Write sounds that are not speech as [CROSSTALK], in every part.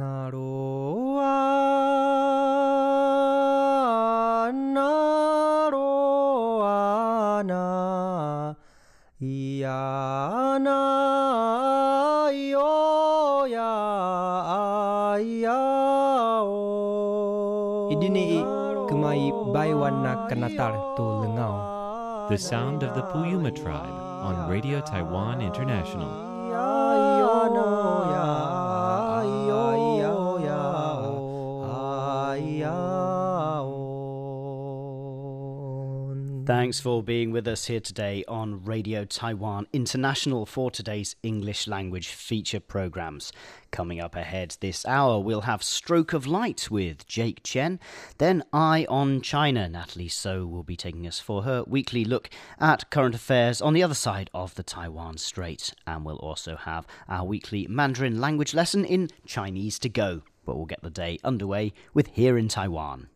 なろうあなろうあないやないよやいやお Idini kumai baiwana kanatar tu lengau The sound of the Puyuma tribe on Radio Taiwan International. Thanks for being with us here today on Radio Taiwan International for today's English language feature programs. Coming up ahead this hour, we'll have Stroke of Light with Jake Chen. Then Eye on China. Natalie Tso will be taking us for her weekly look at current affairs on the other side of the Taiwan Strait. And we'll also have our weekly Mandarin language lesson in Chinese to go. But we'll get the day underway with Here in Taiwan.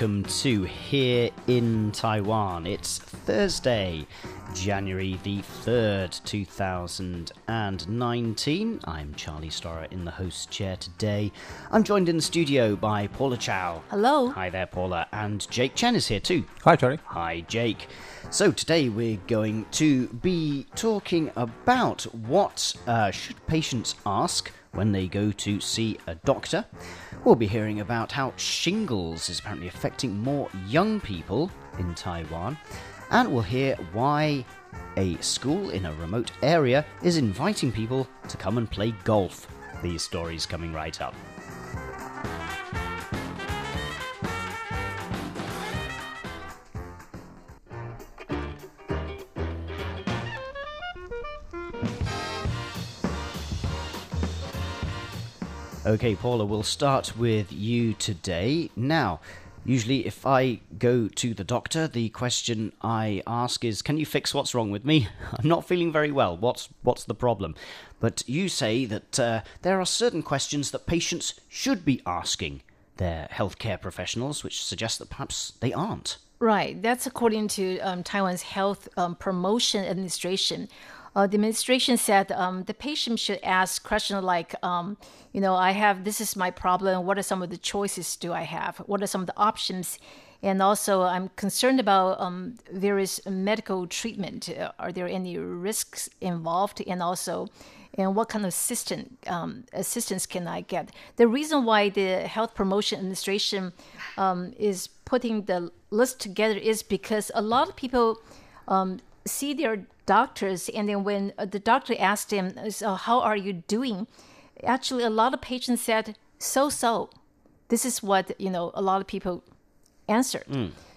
Welcome to Here in Taiwan. It's Thursday, January the 3rd, 2019. I'm Charlie Storrar in the host chair today. I'm joined in the studio by Paula Chow. Hello. Hi there, Paula. And Jake Chen is here too. Hi, Charlie. Hi, Jake. So today we're going to be talking about what uh, should patients ask when they go to see a doctor. We'll be hearing about how shingles is apparently affecting more young people in Taiwan, and we'll hear why a school in a remote area is inviting people to come and play golf. These stories coming right up. Okay, Paula, we'll start with you today. Now, usually if I go to the doctor, the question I ask is, "Can you fix what's wrong with me? [LAUGHS] I'm not feeling very well. What's what's the problem?" But you say that uh, there are certain questions that patients should be asking their healthcare professionals, which suggests that perhaps they aren't. Right. That's according to um, Taiwan's Health um, Promotion Administration. Uh, the administration said um, the patient should ask questions like, um, you know, I have this is my problem. What are some of the choices do I have? What are some of the options? And also, I'm concerned about um, various medical treatment. Uh, are there any risks involved? And also, and what kind of assistant um, assistance can I get? The reason why the Health Promotion Administration um, is putting the list together is because a lot of people um, see their doctors, and then when uh, the doctor asked him, "So how are you doing?" Actually, a lot of patients said, "So-so." This is what you know. A lot of people answered.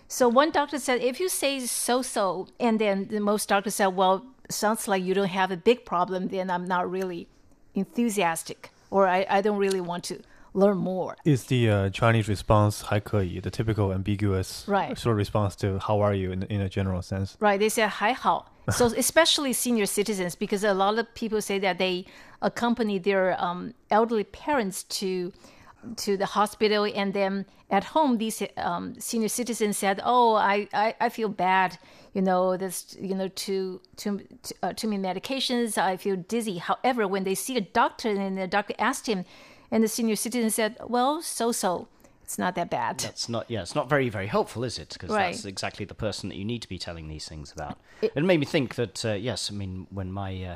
So one doctor said, "If you say so-so," and then the most doctors said, "Well, sounds like you don't have a big problem." Then I'm not really enthusiastic, or I, I don't really want to learn more. Is the uh, Chinese response 还可以 the typical ambiguous Right. sort of response to how are you in, in a general sense? Right. They say 还好. [LAUGHS] So especially senior citizens, because a lot of people say that they accompany their um, elderly parents to to the hospital, and then at home, these um, senior citizens said, "Oh, I, I, I feel bad. You know, there's you know too too too, uh, too many medications. I feel dizzy." However, when they see a doctor, and the doctor asked him, and the senior citizen said, "Well, so so." It's not that bad. That's not, yeah, it's not very, very helpful, is it? Because Right. that's exactly the person that you need to be telling these things about. It, made me think that, uh, yes, I mean, when my uh,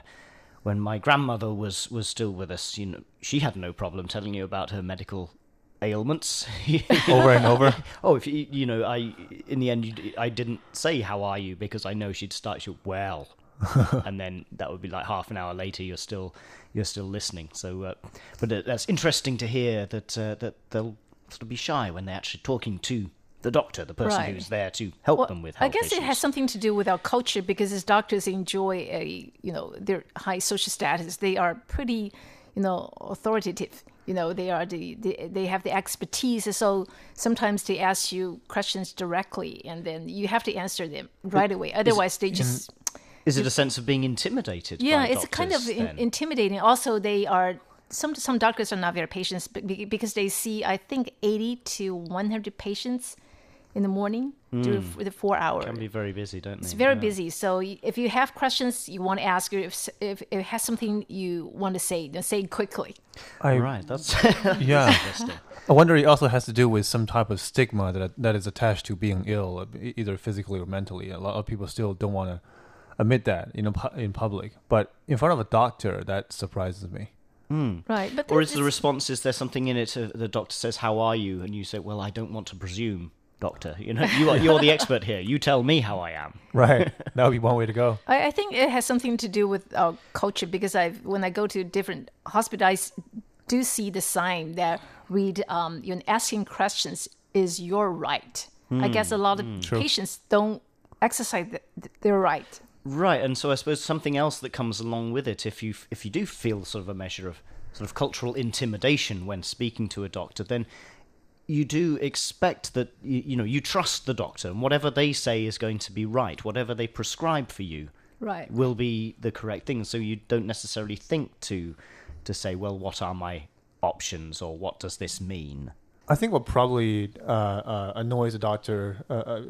when my grandmother was was still with us, you know, she had no problem telling you about her medical ailments. [LAUGHS] Over and over. oh, if you, you know, I in the end, you, I didn't say how are you because I know she'd start you well, [LAUGHS] and then that would be like half an hour later. You're still you're still listening. So, uh, but uh, that's interesting to hear that uh, that they'll sort of be shy when they're actually talking to the doctor, the person Right. who's there to help Well, them with I guess it has something to do with our culture because as doctors enjoy a you know their high social status, they are pretty you know authoritative. You know they are the, the they have the expertise, so sometimes they ask you questions directly, and then you have to answer them right away. Otherwise, they just Is it a sense of being intimidated? yeah, by it's kind of in, intimidating. Also, they are some some doctors are not very patient because they see I think 80 to 100 patients in the morning through hmm. f- the four hour. Can be very busy, don't they? It's very Yeah. busy. So if you have questions you want to ask, or if if if it has something you want to say, then say it quickly. I, Right, that's [LAUGHS] Yeah. I wonder it also has to do with some type of stigma that that is attached to being ill, either physically or mentally. A lot of people still don't want to admit that, you know, pu- in public. But in front of a doctor, that surprises me. Right. But Or there- is the response, is there something in it, uh, the doctor says, how are you? And you say, well, I don't want to presume, doctor. You know, you are, you're the expert here. You tell me how I am. [LAUGHS] Right. that would be one way to go. I, I think it has something to do with our culture because I when I go to different hospitals, I s- do see the sign that read um, you know, asking questions is your right. I guess a lot of patients don't exercise th- th- their right. Right, and so I suppose something else that comes along with it, if you if you do feel sort of a measure of sort of cultural intimidation when speaking to a doctor, then you do expect that you, you know you trust the doctor, and whatever they say is going to be right. Whatever they prescribe for you, Right. will be the correct thing. So you don't necessarily think to to say, well, what are my options, or what does this mean? I think what probably uh, uh, annoys a doctor uh, uh,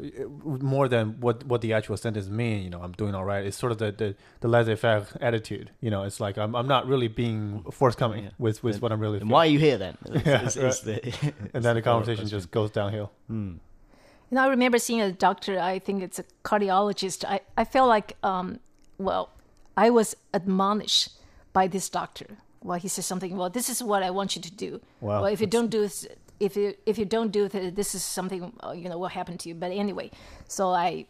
more than what, what the actual sentence mean, you know, I'm doing all right, is sort of the, the, the laissez-faire attitude. You know, it's like I'm, I'm not really being forthcoming Yeah. with, with what I'm really And feeling. why are you here then? [LAUGHS] Is- Yeah, is- is right. the- is [LAUGHS] and then the follow-up conversation just goes downhill. You know, I remember seeing a doctor. I think it's a cardiologist. I, I felt like, um, well, I was admonished by this doctor. Well, he says something. Well, this is what I want you to do. Wow, Well, if you don't do this, if you if you don't do it, this is something uh, you know will happen to you. But anyway, so I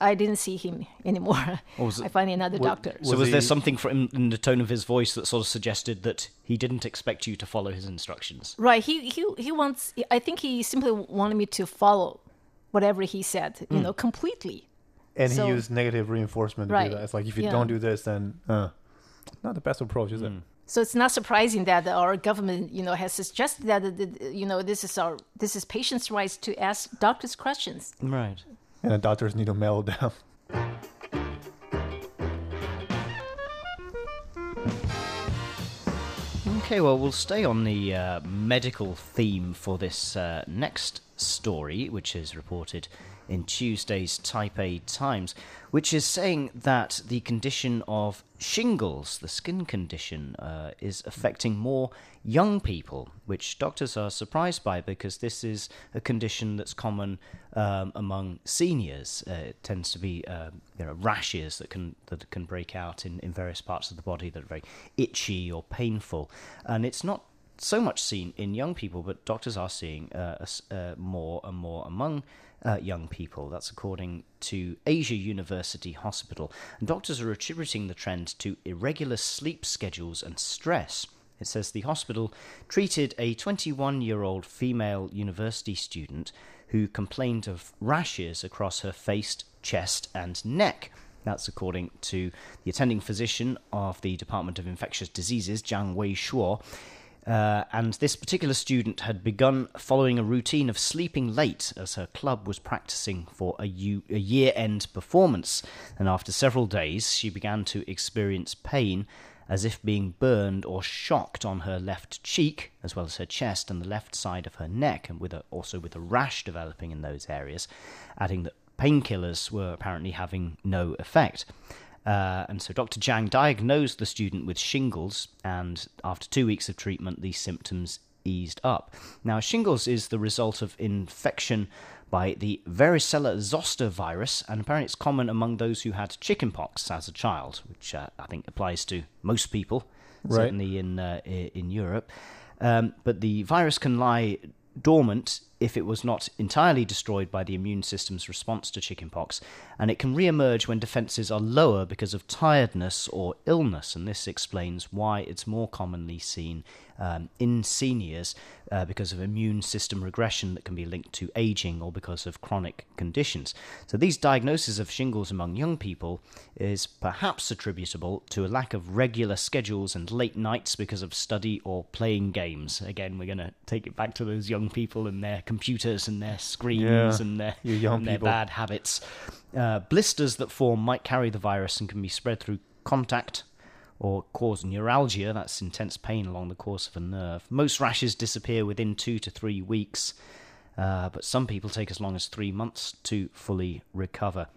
I didn't see him [LAUGHS] anymore. was it- I find another wa- doctor. So Was was there something from in the tone of his voice that sort of suggested that he didn't expect you to follow his instructions? Right. He he he wants. I think he simply wanted me to follow whatever he said. Hmm. You know, completely. And So- he used negative reinforcement to Right. do that. It's like, if you Yeah. don't do this, then uh, not the best approach, is it? So it's not surprising that our government, you know, has suggested that, the- the- you know, this is our this is patients' rights to ask doctors questions. Right. And the doctors need to mellow down. Okay, well, we'll stay on the uh, medical theme for this uh, next story, which is reported in Tuesday's Taipei Times, which is saying that the condition of shingles, the skin condition, uh, is affecting more young people, which doctors are surprised by because this is a condition that's common um, among seniors. Uh, it tends to be uh, you know rashes that can that can break out in, in various parts of the body that are very itchy or painful, and it's not so much seen in young people, but doctors are seeing uh, uh, more and more among uh, young people. That's according to Asia University Hospital. And doctors are attributing the trend to irregular sleep schedules and stress. It says the hospital treated a 21 year old female university student who complained of rashes across her face, chest, and neck. That's according to the attending physician of the Department of Infectious Diseases, Jiang Wei Shuo. Uh, and this particular student had begun following a routine of sleeping late as her club was practicing for a, u- a year end performance. And after several days, she began to experience pain as if being burned or shocked on her left cheek, as well as her chest and the left side of her neck, and with a, also with a rash developing in those areas, adding that painkillers were apparently having no effect. Uh, and so Dr. Zhang diagnosed the student with shingles, and after two weeks of treatment, these symptoms eased up. Now, shingles is the result of infection by the varicella zoster virus, and apparently it's common among those who had chickenpox as a child, which uh, I think applies to most people, Right. certainly in uh, in Europe. Um, but the virus can lie dormant if it was not entirely destroyed by the immune system's response to chickenpox, and it can re-emerge when defenses are lower because of tiredness or illness, and this explains why it's more commonly seen um, in seniors uh, because of immune system regression that can be linked to aging or because of chronic conditions. So these diagnoses of shingles among young people is perhaps attributable to a lack of regular schedules and late nights because of study or playing games. Again, we're going to take it back to those young people and their computers and their screens Yeah, and their, and their bad habits. Uh, blisters that form might carry the virus and can be spread through contact or cause neuralgia, that's intense pain along the course of a nerve. Most rashes disappear within two to three weeks, uh, but some people take as long as three months to fully recover.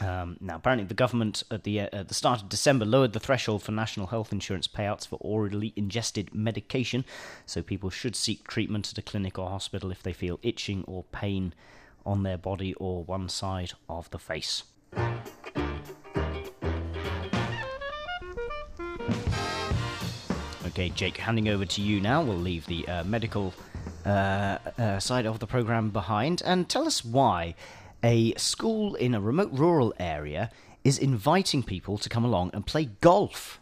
Um, now, apparently, the government at the uh, at the start of December lowered the threshold for national health insurance payouts for orally ingested medication, so people should seek treatment at a clinic or hospital if they feel itching or pain on their body or one side of the face. Okay, Jake, handing over to you now. We'll leave the uh, medical uh, uh, side of the program behind and tell us why a school in a remote rural area is inviting people to come along and play golf.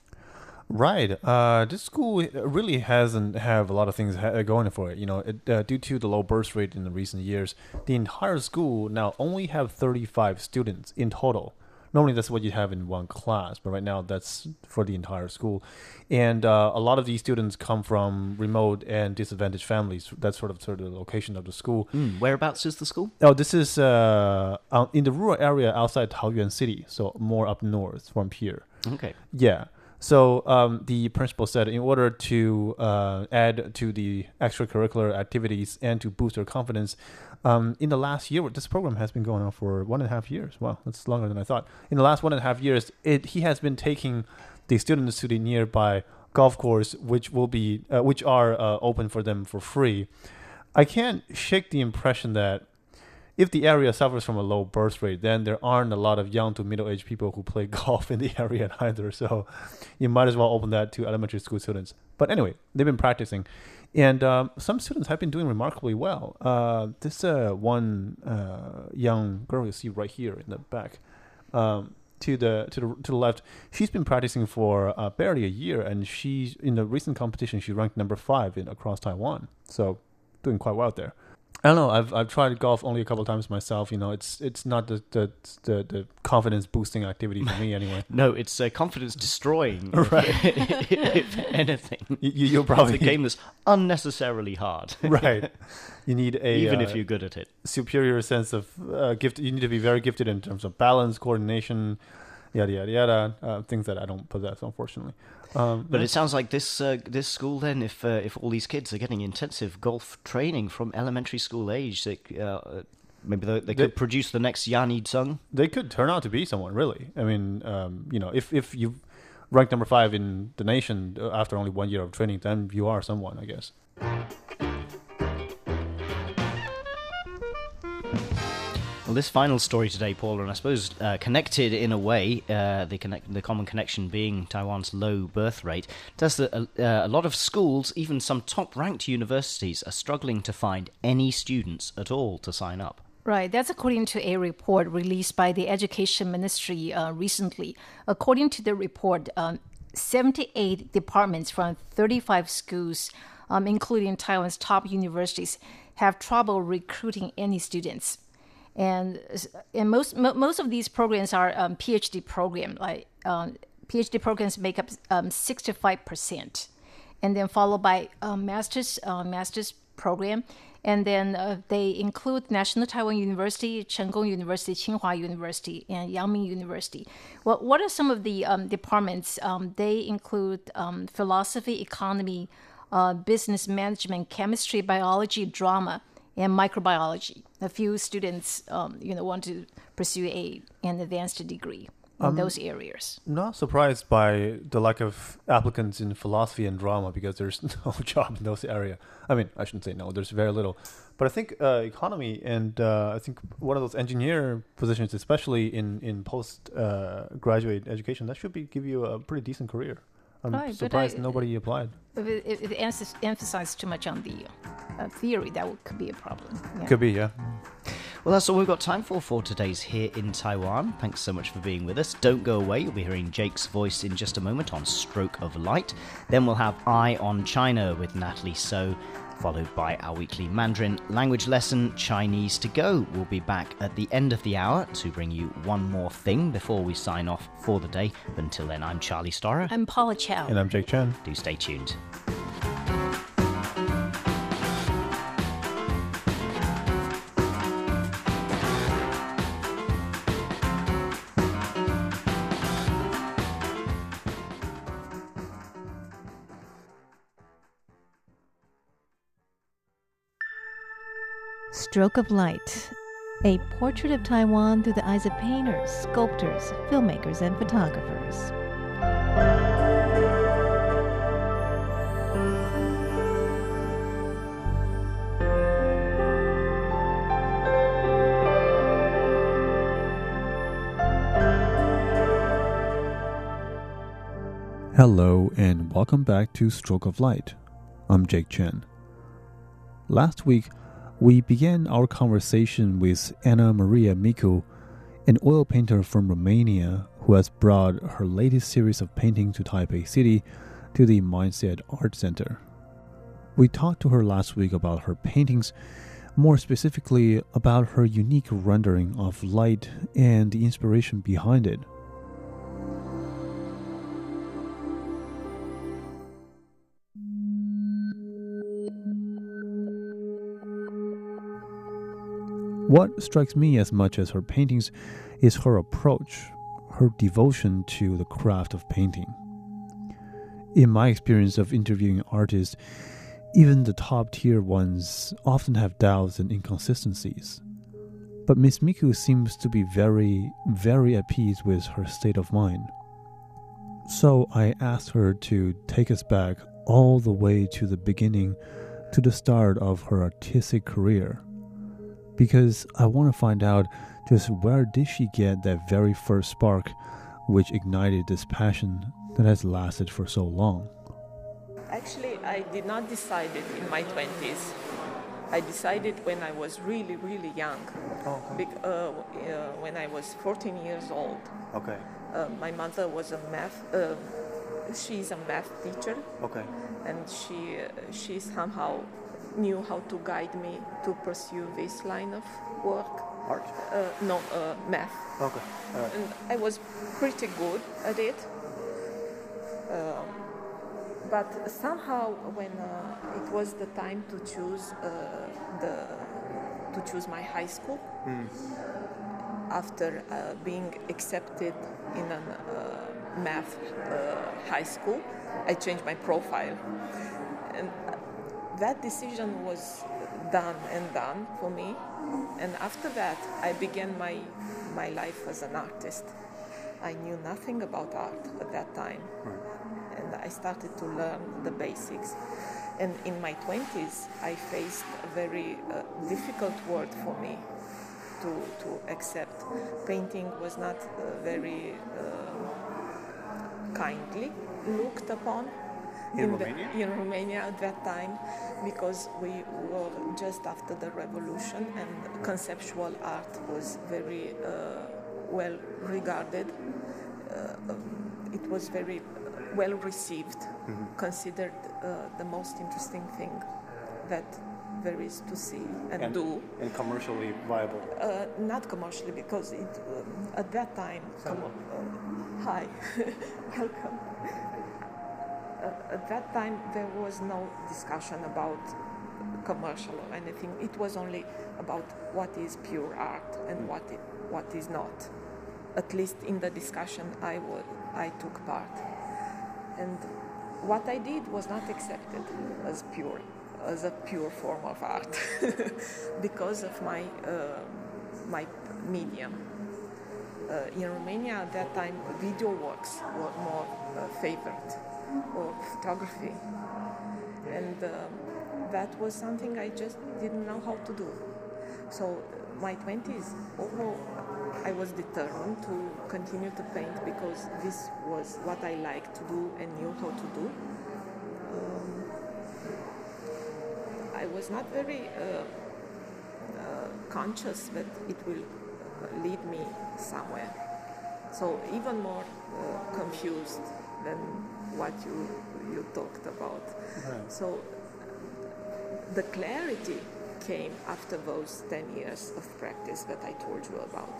Right. Uh, this school really hasn't have a lot of things ha- going for it. You know, it, uh, due to the low birth rate in the recent years, the entire school now only have 35 students in total. Normally, that's what you have in one class, but right now that's for the entire school. And uh, a lot of these students come from remote and disadvantaged families. That's sort of sort of the location of the school. Mm, whereabouts is the school? Oh, this is uh, in the rural area outside Taoyuan City, so more up north from here. Okay. Yeah. So um, the principal said, in order to uh, add to the extracurricular activities and to boost their confidence, um, in the last year, this program has been going on for one and a half years. Wow, that's longer than I thought. In the last one and a half years, it he has been taking the students to the nearby golf course, which will be uh, which are uh, open for them for free. I can't shake the impression that if the area suffers from a low birth rate, then there aren't a lot of young to middle aged people who play [LAUGHS] golf in the area either. So you might as well open that to elementary school students. But anyway, they've been practicing. And um, some students have been doing remarkably well. Uh, this uh, one uh, young girl you see right here in the back, um, to the to the to the left, she's been practicing for uh, barely a year, and she's in the recent competition she ranked number five in across Taiwan. So doing quite well there. I don't know. I've I've tried golf only a couple of times myself. You know, it's it's not the the the, the confidence boosting activity for me anyway. [LAUGHS] No, it's uh, confidence destroying. [LAUGHS] Right. If, [LAUGHS] if anything. You, you- you're It's probably a game that's unnecessarily hard. right. You need a Even uh, if you're good at it. superior sense of uh, gift. You need to be very gifted in terms of balance, coordination, yada yada yada. Uh, things that I don't possess, unfortunately. Um, But it sounds like this uh, this school then, if uh, if all these kids are getting intensive golf training from elementary school age, they, uh, maybe they, they could They- produce the next Yani Tseng. they could turn out to be someone really. I mean, um, you know, if if you rank number five in the nation uh, after only one year of training, then you are someone, I guess. Well, this final story today, Paula, and I suppose uh, connected in a way, uh, the connect, the common connection being Taiwan's low birth rate, does that uh, a lot of schools, even some top-ranked universities, are struggling to find any students at all to sign up. Right, that's according to a report released by the Education Ministry uh, recently. According to the report, um, 78 departments from 35 schools, um, including Taiwan's top universities, have trouble recruiting any students. And, and most mo- most of these programs are um, PhD program. Like um, PhD programs make up um, 65 percent and then followed by a master's uh, master's program, and then uh, they include National Taiwan University, Cheng Kung University, Tsinghua University, and Yangming University. Well, what are some of the um, departments? Um, they include um, philosophy, economy, uh, business management, chemistry, biology, drama, and microbiology. A few students, um, you know, want to pursue a an advanced degree in those areas. Not surprised by the lack of applicants in philosophy and drama because there's [LAUGHS] no job in those area. I mean, I shouldn't say no. There's very little, but I think uh, economy and uh, I think one of those engineer positions, especially in in post uh, graduate education, that should be give you a pretty decent career. I'm Right, surprised I- nobody applied. If it, if it emphasis- emphasizes too much on the uh, theory, that would, could be a problem. Yeah. Could be, yeah. Well, that's all we've got time for for today's Here in Taiwan. Thanks so much for being with us. Don't go away. You'll be hearing Jake's voice in just a moment on Stroke of Light. Then we'll have Eye on China with Natalie Tso, followed by our weekly Mandarin language lesson, Chinese to Go. We'll be back at the end of the hour to bring you one more thing before we sign off for the day. But until then, I'm Charlie Storrar. I'm Paula Chow. And I'm Jake Chen. Do stay tuned. Stroke of Light, a portrait of Taiwan through the eyes of painters, sculptors, filmmakers, and photographers. Hello, and welcome back to Stroke of Light. I'm Jake Chen. Last week, we began our conversation with Anna Maria Micu, an oil painter from Romania who has brought her latest series of paintings to Taipei City to the Mindset Art Center. We talked to her last week about her paintings, more specifically about her unique rendering of light and the inspiration behind it. What strikes me as much as her paintings is her approach, her devotion to the craft of painting. In my experience of interviewing artists, even the top tier ones often have doubts and inconsistencies. But Miss Micu seems to be very, very at peace with her state of mind. So I asked her to take us back all the way to the beginning, to the start of her artistic career because I want to find out just where did she get that very first spark which ignited this passion that has lasted for so long. Actually, I did not decide it in my 20s. I decided when I was really, really young. Oh, Bec- uh, uh, when I was 14 years old. okay. Uh, my mother was a math. Uh, she's a math teacher, Okay. and she uh, she somehow knew how to guide me to pursue this line of work. Art? Uh, no, uh, math. Okay. and I was pretty good at it. Um, but somehow, when uh, it was the time to choose uh, the to choose my high school, after uh, being accepted in a uh, math uh, high school, I changed my profile, and that decision was done and done for me. And after that, I began my my life as an artist. I knew nothing about art at that time, and I started to learn the basics. And in my 20s, I faced a very uh, difficult world for me to, to accept. Painting was not uh, very uh, kindly looked upon In Romania? in Romania at that time because we were just after the revolution and conceptual art was very uh, well regarded. Uh, um, it was very well received, considered uh, the most interesting thing that there is to see and, do. And commercially viable. Uh, not commercially because it um, at that time. Come on, uh, hi, [LAUGHS] welcome. At that time, there was no discussion about commercial or anything. It was only about what is pure art and what it, what is not. At least in the discussion, I took part, and what I did was not accepted as pure, as a pure form of art, [LAUGHS] because of my uh, my medium. Uh, in Romania at that time, video works were more uh, favored, or photography, and um, that was something I just didn't know how to do. So uh, my 20s, although I was determined to continue to paint because this was what I liked to do and knew how to do. Um, I was not very uh, uh, conscious that it will uh, lead me somewhere. So even more uh, confused than what you you talked about. So the clarity came after those 10 years of practice that I told you about.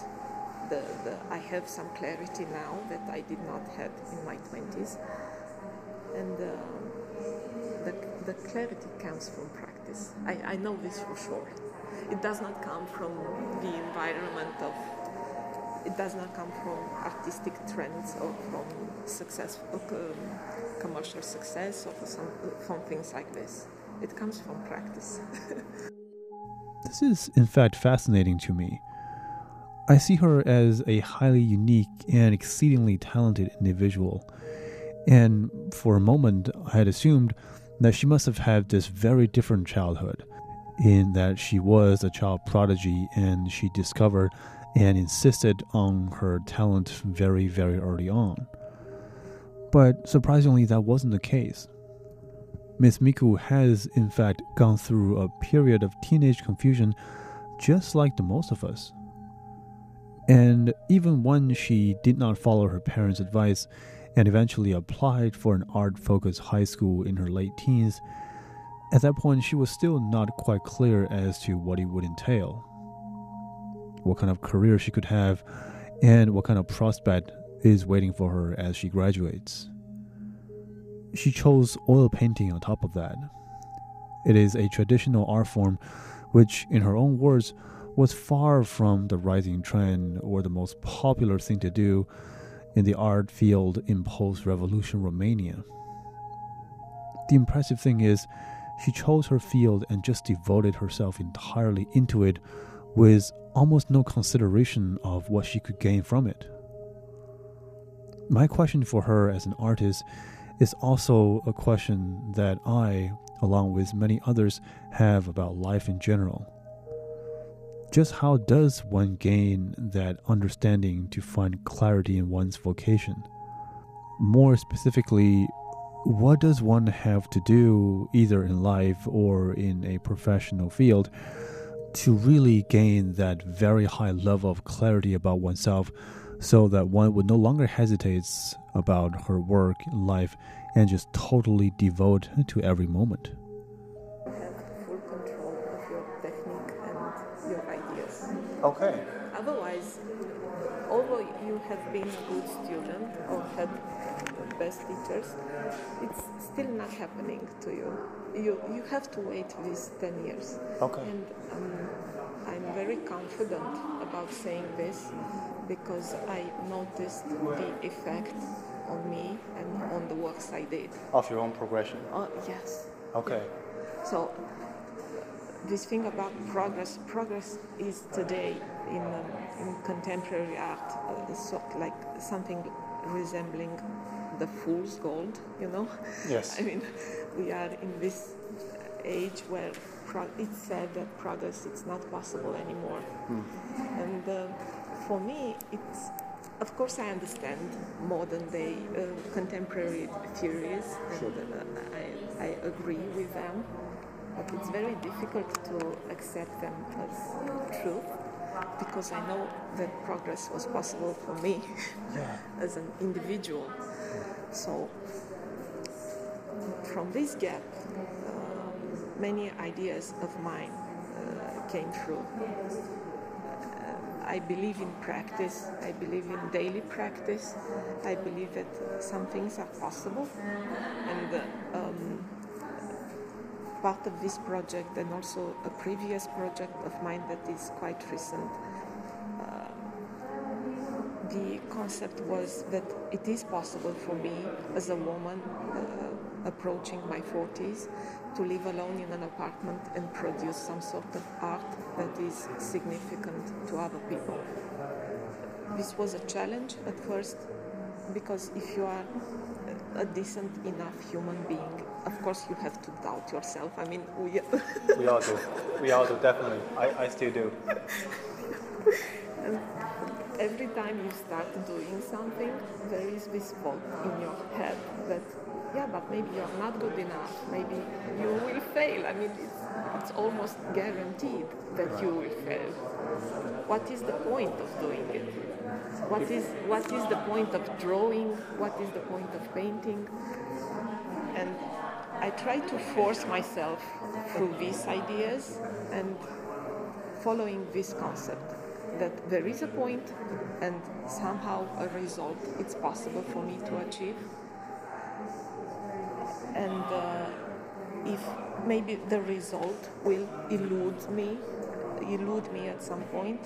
The, the, I have some clarity now that I did not have in my 20s. And uh, the, the clarity comes from practice. I, I know this for sure. It does not come from the environment of, it does not come from artistic trends or from success, um, commercial success or from, from things like this. It comes from practice. [LAUGHS] This is in fact fascinating to me. I see her as a highly unique and exceedingly talented individual. And for a moment, I had assumed that she must have had this very different childhood, in that she was a child prodigy and she discovered and insisted on her talent very, very early on. But surprisingly, that wasn't the case. Miss Micu has, in fact, gone through a period of teenage confusion just like the most of us. And even when she did not follow her parents' advice and eventually applied for an art focused high school in her late teens, at that point she was still not quite clear as to what it would entail, what kind of career she could have, and what kind of prospect is waiting for her as she graduates. She chose oil painting on top of that. It is a traditional art form which, in her own words, was far from the rising trend or the most popular thing to do in the art field in post revolution Romania. The impressive thing is, she chose her field and just devoted herself entirely into it with almost no consideration of what she could gain from it. My question for her as an artist is also a question that I, along with many others, have about life in general. Just how does one gain that understanding to find clarity in one's vocation? More specifically, what does one have to do, either in life or in a professional field, to really gain that very high level of clarity about oneself so that one would no longer hesitate about her work in life and just totally devote to every moment. have full control of your technique and your ideas. Okay. Otherwise, although you have been a good student or had the best teachers, it's still not happening to you. You you have to wait these ten years. Okay. And um, I'm very confident about saying this because I noticed the effect on me and on the works I did. Of your own progression. Oh yes. Okay. So this thing about progress, progress is today in, um, in contemporary art, uh, so like something resembling the fool's gold, you know? Yes. [LAUGHS] I mean, we are in this age where pro- it's said that progress it's not possible anymore. And uh, for me, it's of course I understand modern day uh, contemporary theories, and uh, I, I agree with them, but it's very difficult to accept them as truth because I know that progress was possible for me [LAUGHS] as an individual. So from this gap, uh, many ideas of mine uh, came through. Uh, I believe in practice, I believe in daily practice, I believe that some things are possible. And uh, um, part of this project, and also a previous project of mine that is quite recent, the concept was that it is possible for me as a woman uh, approaching my 40s to live alone in an apartment and produce some sort of art that is significant to other people. This was a challenge at first because if you are a decent enough human being, of course you have to doubt yourself. I mean, we, [LAUGHS] We all do. We all do, definitely. I, I still do. Time you start doing something, there is this voice in your head that, yeah, but maybe you're not good enough. Maybe you will fail. I mean, it's, it's almost guaranteed that you will fail. What is the point of doing it? What is, what is the point of drawing? What is the point of painting? And I try to force myself through these ideas and following this concept that there is a point and somehow a result it's possible for me to achieve and uh, if maybe the result will elude me elude me at some point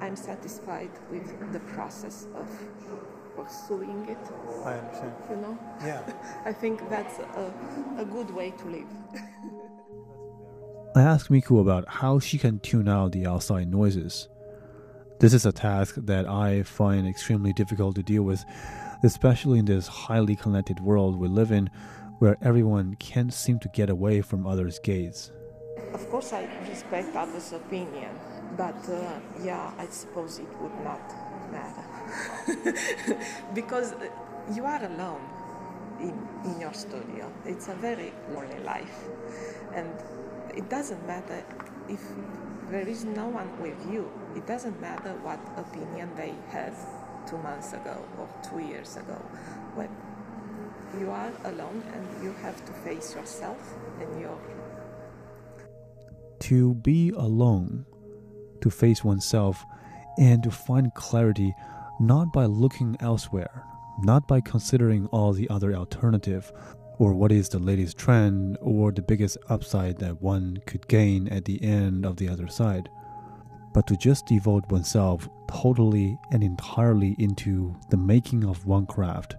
i'm satisfied with the process of pursuing it I understand. you know Yeah. [LAUGHS] i think that's a, a good way to live [LAUGHS] I asked Micu about how she can tune out the outside noises. This is a task that I find extremely difficult to deal with, especially in this highly connected world we live in where everyone can't seem to get away from others' gaze. Of course, I respect others' opinion, but uh, yeah, I suppose it would not matter. [LAUGHS] because uh, you are alone in, in your studio. It's a very lonely life. And it doesn't matter if there is no one with you. It doesn't matter what opinion they had two months ago or two years ago. When you are alone and you have to face yourself and your. To be alone, to face oneself, and to find clarity not by looking elsewhere, not by considering all the other alternative or what is the latest trend or the biggest upside that one could gain at the end of the other side, but to just devote oneself totally and entirely into the making of one craft.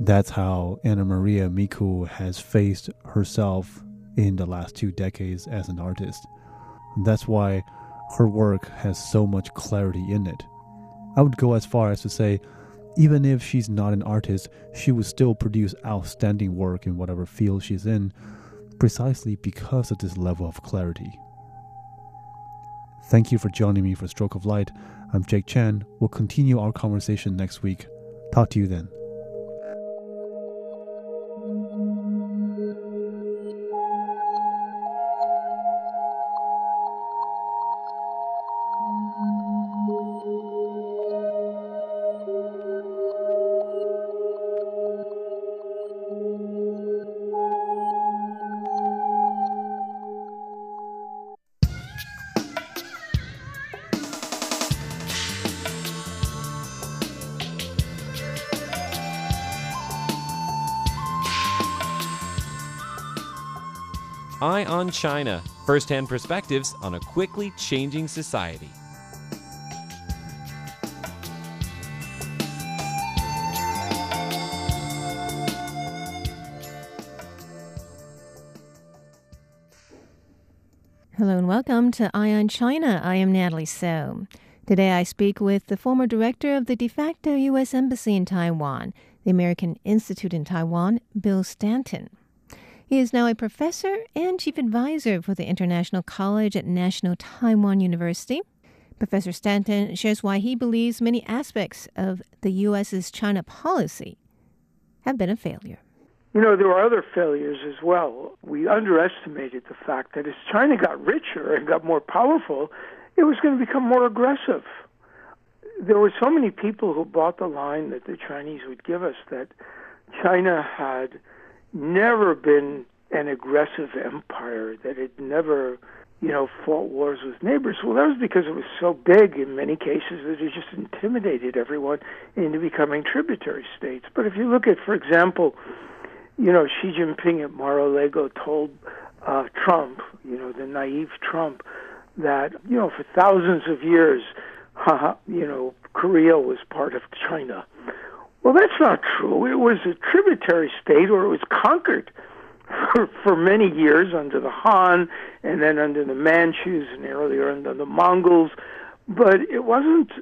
That's how Anna Maria Micu has faced herself in the last two decades as an artist. That's why her work has so much clarity in it. I would go as far as to say even if she's not an artist, she would still produce outstanding work in whatever field she's in, precisely because of this level of clarity. Thank you for joining me for Stroke of Light. I'm Jake Chen. We'll continue our conversation next week. Talk to you then. On China first hand perspectives on a quickly changing society. Hello and welcome to Eye on China. I am Natalie Tso. Today I speak with the former director of the de facto U.S. Embassy in Taiwan, the American Institute in Taiwan, Bill Stanton. He is now a professor and chief advisor for the International College at National Taiwan University. Professor Stanton shares why he believes many aspects of the U.S.'s China policy have been a failure. You know, there were other failures as well. We underestimated the fact that as China got richer and got more powerful, it was going to become more aggressive. There were so many people who bought the line that the Chinese would give us that China had never been an aggressive empire, that it never, you know, fought wars with neighbors. Well, that was because it was so big in many cases that it just intimidated everyone into becoming tributary states. But if you look at, for example, you know, Xi Jinping at Mar-a-Lago told uh, Trump, you know, the naive Trump, that you know for thousands of years, [LAUGHS] you know, Korea was part of China. Well, that's not true. It was a tributary state, or it was conquered for, for many years under the Han, and then under the Manchus, and earlier under the Mongols. But it wasn't.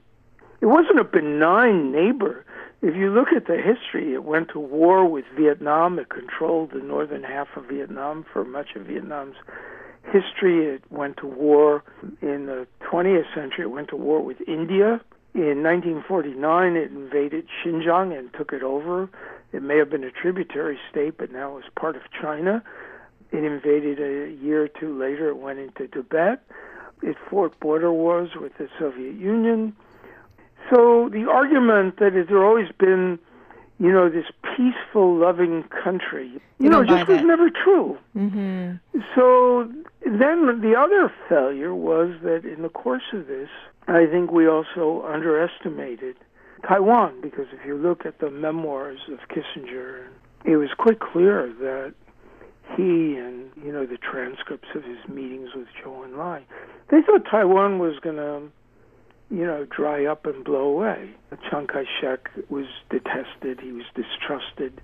It wasn't a benign neighbor if you look at the history, it went to war with Vietnam. It controlled the northern half of Vietnam for much of Vietnam's history. It went to war in the 20th century. It went to war with India. In 1949, it invaded Xinjiang and took it over. It may have been a tributary state, but now it's part of China. It invaded a year or two later. It went into Tibet. It fought border wars with the Soviet Union. So the argument that there always been, you know, this peaceful, loving country, you, You know, just was never true. Mm-hmm. So then the other failure was that in the course of this, I think we also underestimated Taiwan because if you look at the memoirs of Kissinger, it was quite clear that he and you know the transcripts of his meetings with Zhou Enlai, they thought Taiwan was going to you know, dry up and blow away. Chiang Kai shek was detested, he was distrusted.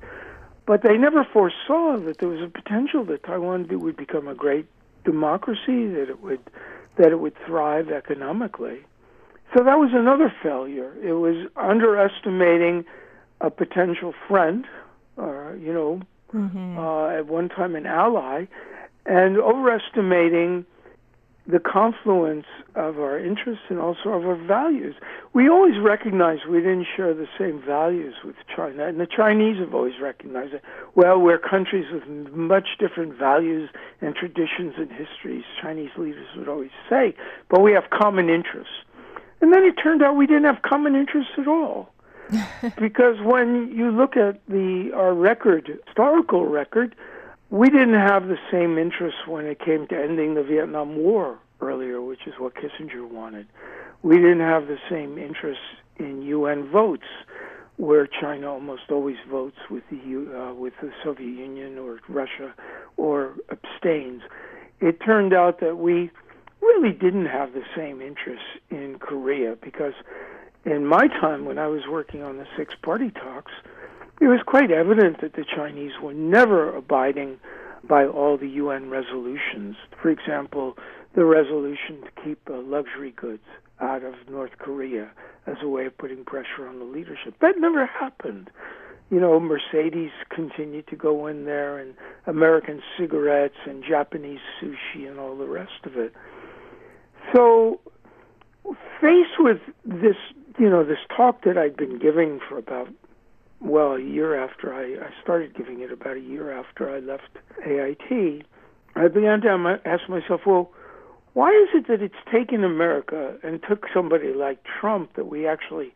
But they never foresaw that there was a potential that Taiwan would become a great democracy, that it would that it would thrive economically. So that was another failure. It was underestimating a potential friend, or you know, mm-hmm. uh, at one time an ally, and overestimating the confluence of our interests and also of our values. We always recognized we didn't share the same values with China, and the Chinese have always recognized it. Well, we're countries with much different values and traditions and histories, Chinese leaders would always say, but we have common interests. And then it turned out we didn't have common interests at all. [LAUGHS] because when you look at the our record, historical record, we didn't have the same interests when it came to ending the Vietnam War earlier, which is what Kissinger wanted. We didn't have the same interests in UN votes, where China almost always votes with the uh, with the Soviet Union or Russia, or abstains. It turned out that we really didn't have the same interests in Korea because in my time when I was working on the six party talks, it was quite evident that the Chinese were never abiding by all the UN resolutions. For example, the resolution to keep uh, luxury goods out of North Korea as a way of putting pressure on the leadership. That never happened. You know, Mercedes continued to go in there, and American cigarettes, and Japanese sushi, and all the rest of it. So, faced with this, you know, this talk that I'd been giving for about well, a year after I, I started giving it, about a year after I left AIT, I began to ask myself, well, why is it that it's taken America and took somebody like Trump that we actually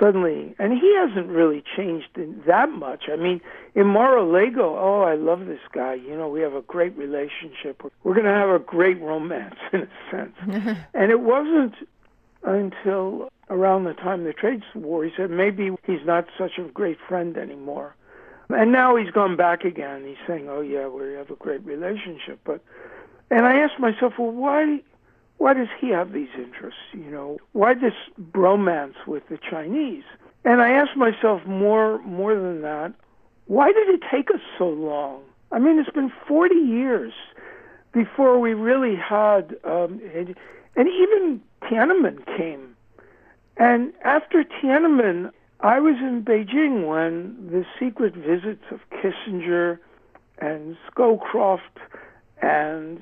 suddenly, and he hasn't really changed that much. I mean, in Mar-a-Lago, oh, I love this guy. You know, we have a great relationship. We're going to have a great romance [LAUGHS] in a sense. [LAUGHS] and it wasn't until around the time of the trade war, he said maybe he's not such a great friend anymore. And now he's gone back again. He's saying, "Oh yeah, we have a great relationship." But and I asked myself, well, why why does he have these interests? You know, why this bromance with the Chinese? And I asked myself more more than that, why did it take us so long? I mean, it's been 40 years before we really had, um, and, and even Tiananmen came and after Tiananmen, I was in Beijing when the secret visits of Kissinger and Scowcroft and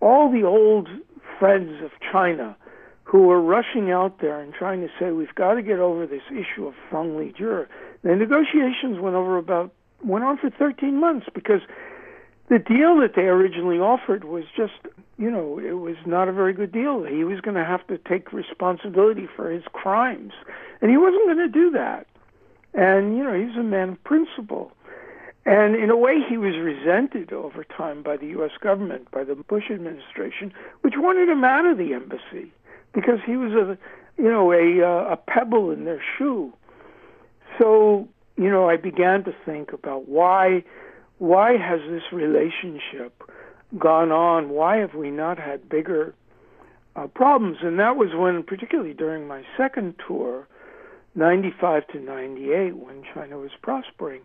all the old friends of China who were rushing out there and trying to say we've got to get over this issue of Fang Lizhi. The negotiations went over about went on for 13 months because the deal that they originally offered was just, you know, it was not a very good deal. He was going to have to take responsibility for his crimes, and he wasn't going to do that. And you know, he's a man of principle. And in a way, he was resented over time by the U.S. government, by the Bush administration, which wanted him out of the embassy because he was a, you know, a uh, a pebble in their shoe. So, you know, I began to think about why why has this relationship gone on? Why have we not had bigger uh, problems? And that was when, particularly during my second tour, 95 to 98, when China was prospering.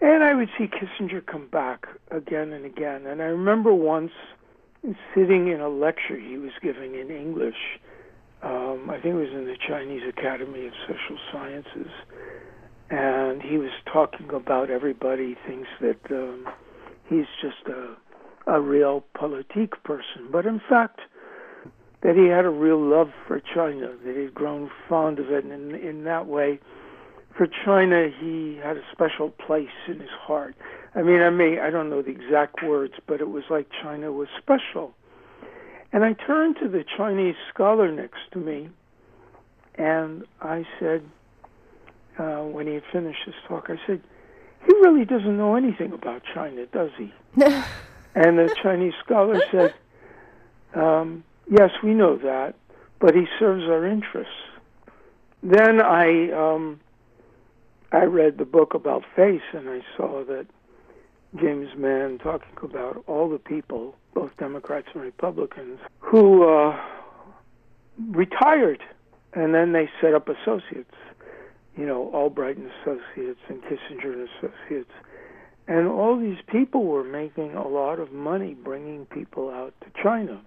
And I would see Kissinger come back again and again. And I remember once sitting in a lecture he was giving in English. Um, I think it was in the Chinese Academy of Social Sciences and he was talking about everybody thinks that um, he's just a a realpolitik person, but in fact, that he had a real love for China, that he'd grown fond of it, and in, in that way, for China, he had a special place in his heart. I mean, I may I don't know the exact words, but it was like China was special. And I turned to the Chinese scholar next to me, and I said, uh, when he had finished his talk, I said, "He really doesn't know anything about China, does he?" [LAUGHS] and the Chinese scholar said, um, "Yes, we know that, but he serves our interests." Then I um, I read the book about face, and I saw that James Mann talking about all the people, both Democrats and Republicans, who uh, retired, and then they set up associates you know, Albright and Associates and Kissinger and Associates. And all these people were making a lot of money bringing people out to China.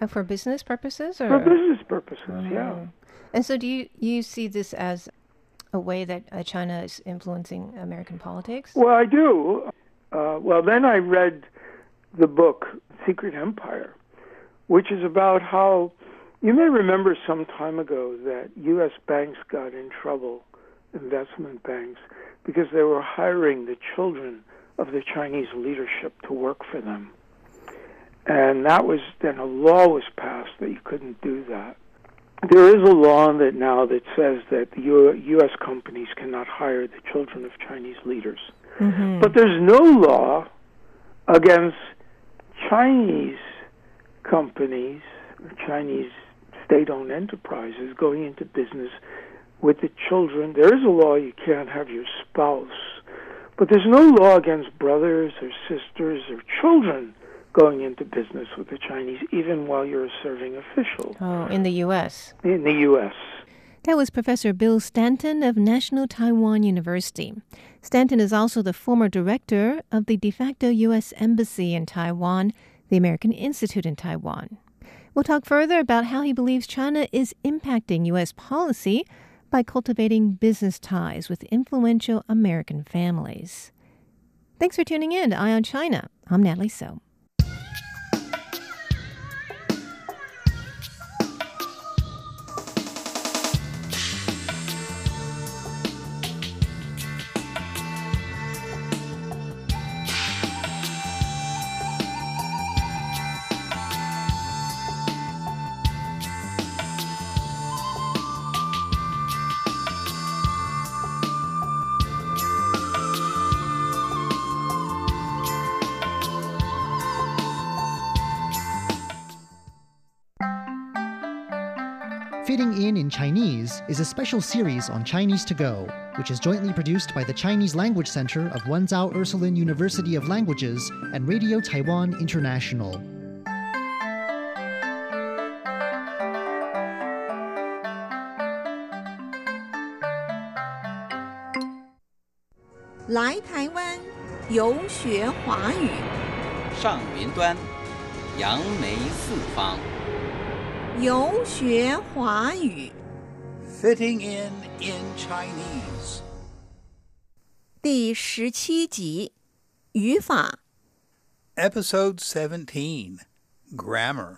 Uh, for business purposes? Or? For business purposes, yeah. And so do you, you see this as a way that uh, China is influencing American politics? Well, I do. Uh, well, then I read the book Secret Empire, which is about how you may remember some time ago that U.S. banks got in trouble, investment banks, because they were hiring the children of the Chinese leadership to work for them. And that was then a law was passed that you couldn't do that. There is a law that now that says that U- U.S. companies cannot hire the children of Chinese leaders. Mm-hmm. But there's no law against Chinese companies, Chinese state owned enterprises going into business with the children. There is a law you can't have your spouse, but there's no law against brothers or sisters or children going into business with the Chinese, even while you're a serving official Oh, in the U.S. in the U.S. That was Professor Bill Stanton of National Taiwan University. Stanton is also the former director of the de facto U.S. Embassy in Taiwan, the American Institute in Taiwan. We'll talk further about how he believes China is impacting U.S. policy by cultivating business ties with influential American families. Thanks for tuning in to Eye on China. I'm Natalie Tso. Series is a special series on Chinese to go, which is jointly produced by the Chinese Language Center of Wenzao Ursuline University of Languages and Radio Taiwan International. Lai Fitting in in Chinese. 第十七集语法。 Episode 17 Grammar.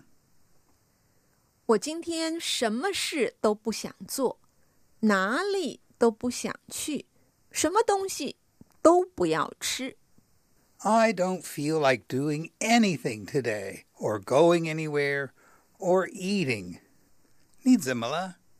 我今天什么事都不想做，哪里都不想去，什么东西都不要吃。 I don't feel like doing anything today, or going anywhere, or eating. 你怎么了？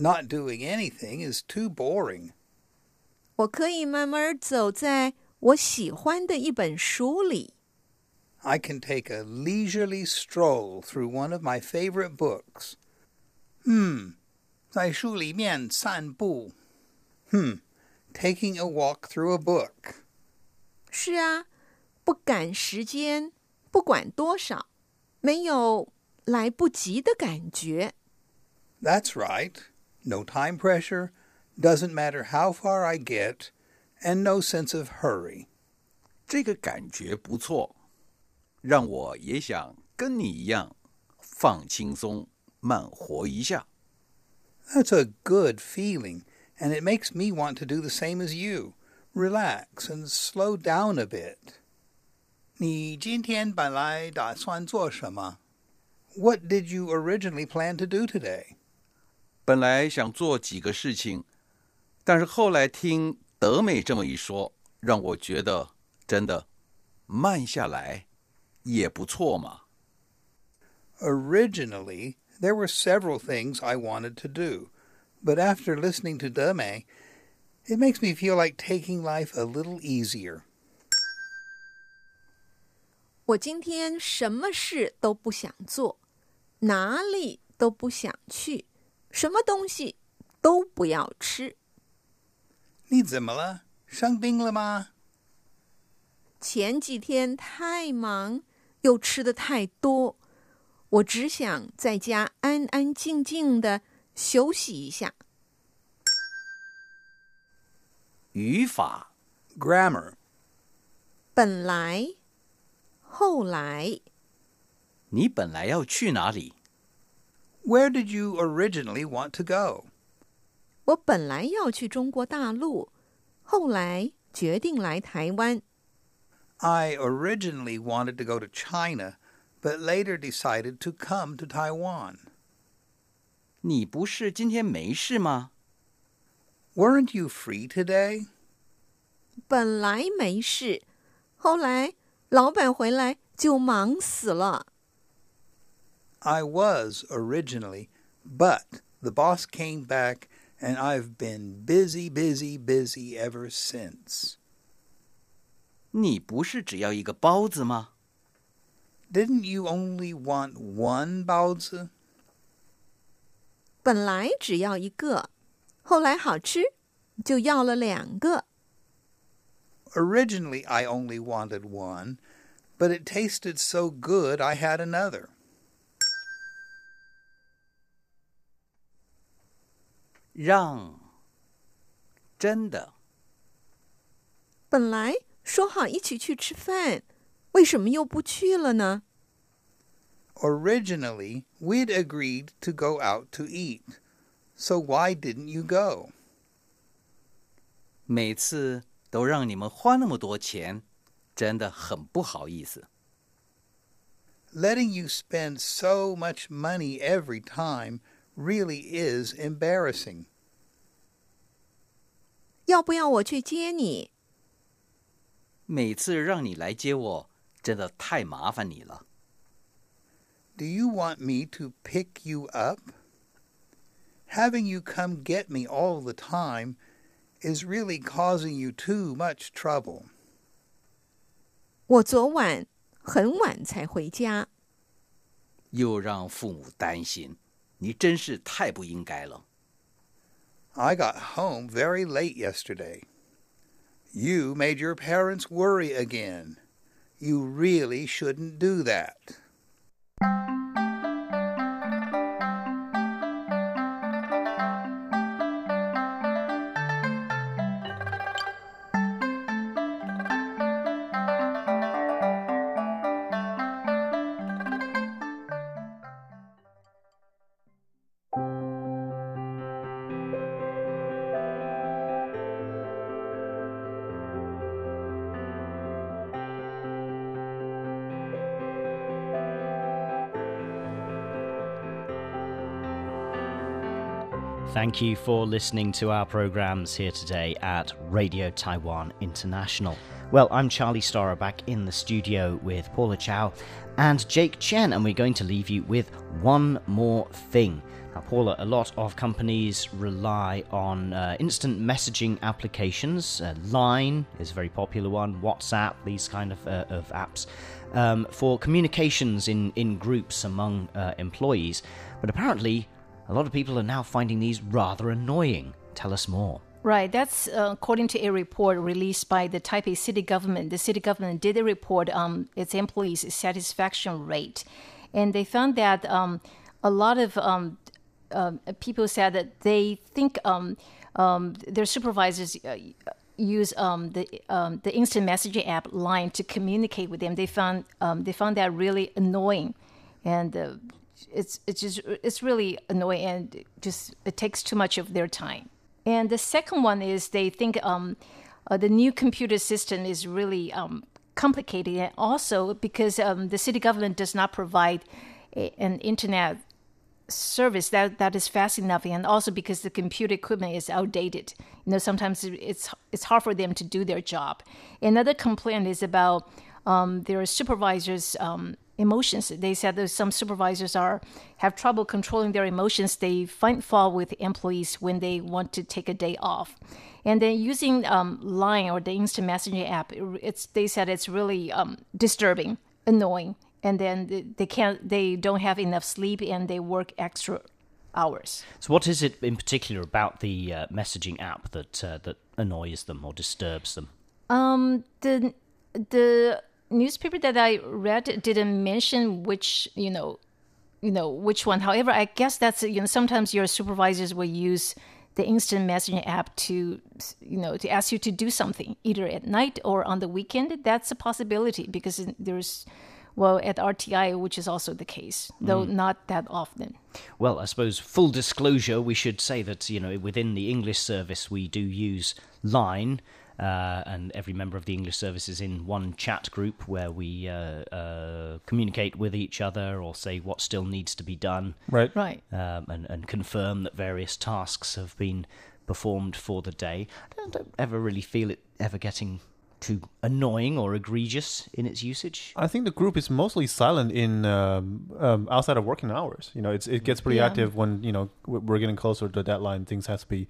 Not doing anything is too boring. 我可以慢慢走在我喜欢的一本书里。 I can take a leisurely stroll through one of my favorite books. Hmm, 在书里面散步. Hmm, taking a walk through a book. 是啊，不赶时间，不管多少，没有来不及的感觉。 That's right. No time pressure, doesn't matter how far I get, and no sense of hurry. 这个感觉不错，让我也想跟你一样放轻松，慢活一下。 That's a good feeling, and it makes me want to do the same as you. Relax and slow down a bit. 你今天本来打算做什么? What did you originally plan to do today? 本来想做几个事情，但是后来听德美这么一说，让我觉得真的慢下来也不错嘛。Originally, there were several things I wanted to do, but after listening to Deme, it makes me feel like taking life a little easier. 我今天什么事都不想做，哪里都不想去，什么东西都不要吃。你怎么了？生病了吗？前几天太忙，又吃的太多，我只想在家安安静静的休息一下。语法 grammar 本来，后来，你本来要去哪里？Where did you originally want to go? 我本来要去中国大陆，后来决定来台湾。 I originally wanted to go to China, but later decided to come to Taiwan. 你不是今天没事吗？ Weren't you free today? 本来没事，后来老板回来就忙死了。 I was originally, but the boss came back and I've been busy, busy, busy ever since. 你不是只要一个包子吗？ Didn't you only want one 包子?本来只要一个，后来好吃，就要了两个。 Originally, I only wanted one, but it tasted so good I had another. 让，真的，本来说好一起去吃饭，为什么又不去了呢？ Originally, we'd agreed to go out to eat, so why didn't you go? 每次都让你们花那么多钱，真的很不好意思。 Letting you spend so much money every time really is embarrassing. 要不要我去接你？每次让你来接我，真的太麻烦你了。 Do you want me to pick you up? Having you come get me all the time is really causing you too much trouble. 我昨晚很晚才回家。又让父母担心， 你真是太不应该了。 I got home very late yesterday. You made your parents worry again. You really shouldn't do that. Thank you for listening to our programs here today at Radio Taiwan International. Well, I'm Charlie Storrar back in the studio with Paula Chow and Jake Chen, and we're going to leave you with one more thing. Now, Paula, a lot of companies rely on uh, instant messaging applications. Uh, Line is a very popular one, WhatsApp, these kind of, uh, of apps, um, for communications in, in groups among uh, employees. But apparently, a lot of people are now finding these rather annoying. Tell us more. Right, that's uh, according to a report released by the Taipei city government. The city government did a report on its employees' satisfaction rate, and they found that um, a lot of um, uh, people said that they think um, um, their supervisors uh, use um, the the instant messaging app Line to communicate with them. They found they found that really annoying, and uh, it's it's just it's really annoying and just it takes too much of their time. And the second one is they think um, uh, the new computer system is really um, complicated, and also because um, the city government does not provide a, an internet service that that is fast enough, and also because the computer equipment is outdated. You know, sometimes it's it's hard for them to do their job. Another complaint is about um, their supervisors' um, emotions. They said that some supervisors are have trouble controlling their emotions. They find fault with employees when they want to take a day off, and then using um, Line or the instant messaging app, it's they said it's really um, disturbing, annoying, and then they, can't, they don't have enough sleep, and they work extra hours. So, what is it in particular about the uh, messaging app that uh, that annoys them or disturbs them? Um, the the newspaper that I read didn't mention which you know, you know which one. However, I guess that's you know sometimes your supervisors will use the instant messaging app to you know to ask you to do something either at night or on the weekend. That's a possibility because there's well at RTI, which is also the case, though Mm. not that often. Well, I suppose full disclosure, we should say that you know within the English service we do use Line, uh, and every member of the English service is in one chat group where we uh, uh, communicate with each other or say what still needs to be done, Right. Right. um, and and confirm that various tasks have been performed for the day. I don't ever really feel it ever getting too annoying or egregious in its usage. I think the group is mostly silent in um, um, outside of working hours. You know, it's it gets pretty Yeah. active when you know we're getting closer to the deadline. Things has to be,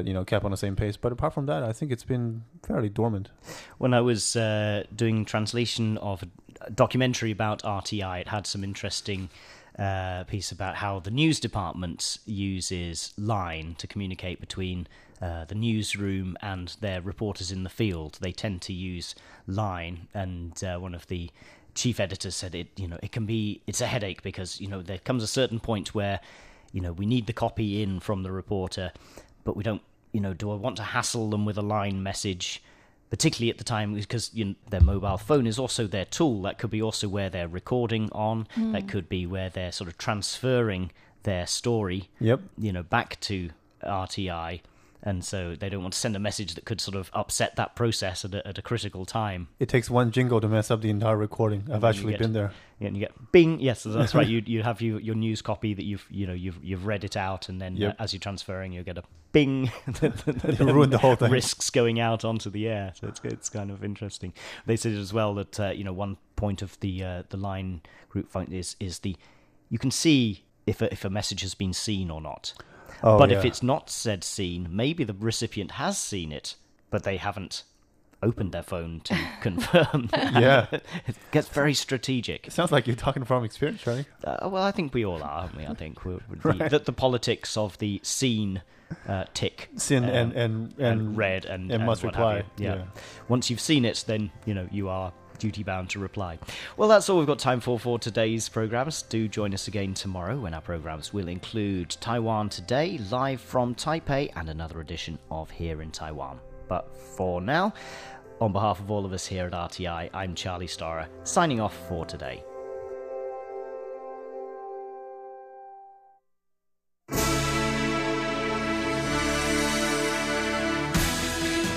you know, kept on the same pace. But apart from that, I think it's been fairly dormant. When I was uh, doing translation of a documentary about RTI, it had some interesting uh, piece about how the news department uses Line to communicate between uh, the newsroom and their reporters in the field. They tend to use Line, and uh, one of the chief editors said it. You know, it can be it's a headache because you know there comes a certain point where you know we need the copy in from the reporter, but we don't. You know, do I want to hassle them with a line message? particularly at the time because you know, their mobile phone is also their tool. That could be also where they're recording on. That hmm. could be where they're sort of transferring their story. Yep. You know, back to RTI, and so they don't want to send a message that could sort of upset that process at a, at a critical time. It takes one jingle to mess up the entire recording. I've actually get- been there. Yeah, and you get Bing. Yes, that's right. [LAUGHS] You you have you, your news copy that you've you know you've you've read it out, and then Yep. uh, as you're transferring, you get a Bing. that [LAUGHS] [LAUGHS] You ruined the whole thing. Risks going out onto the air, so it's it's kind of interesting. They said as well that uh, you know one point of the uh, the line group function is is the you can see if a, if a message has been seen or not. Oh, but if it's not said seen, maybe the recipient has seen it, but they haven't opened their phone to [LAUGHS] confirm. Yeah. [LAUGHS] it gets very strategic. It sounds like you're talking from experience, Charlie. Uh, well, I think we all are, aren't we? I think we're, we're the, the, the politics of the scene uh, tick, Sin um, and- and- and- red and, and must reply. Yeah. yeah. Once you've seen it, then you know you are duty bound to reply. Well, that's all we've got time for for today's programs. Do join us again tomorrow when our programs will include Taiwan Today, live from Taipei, and another edition of Here in Taiwan. But for now, on behalf of all of us here at RTI, I'm Charlie Storrar, signing off for today.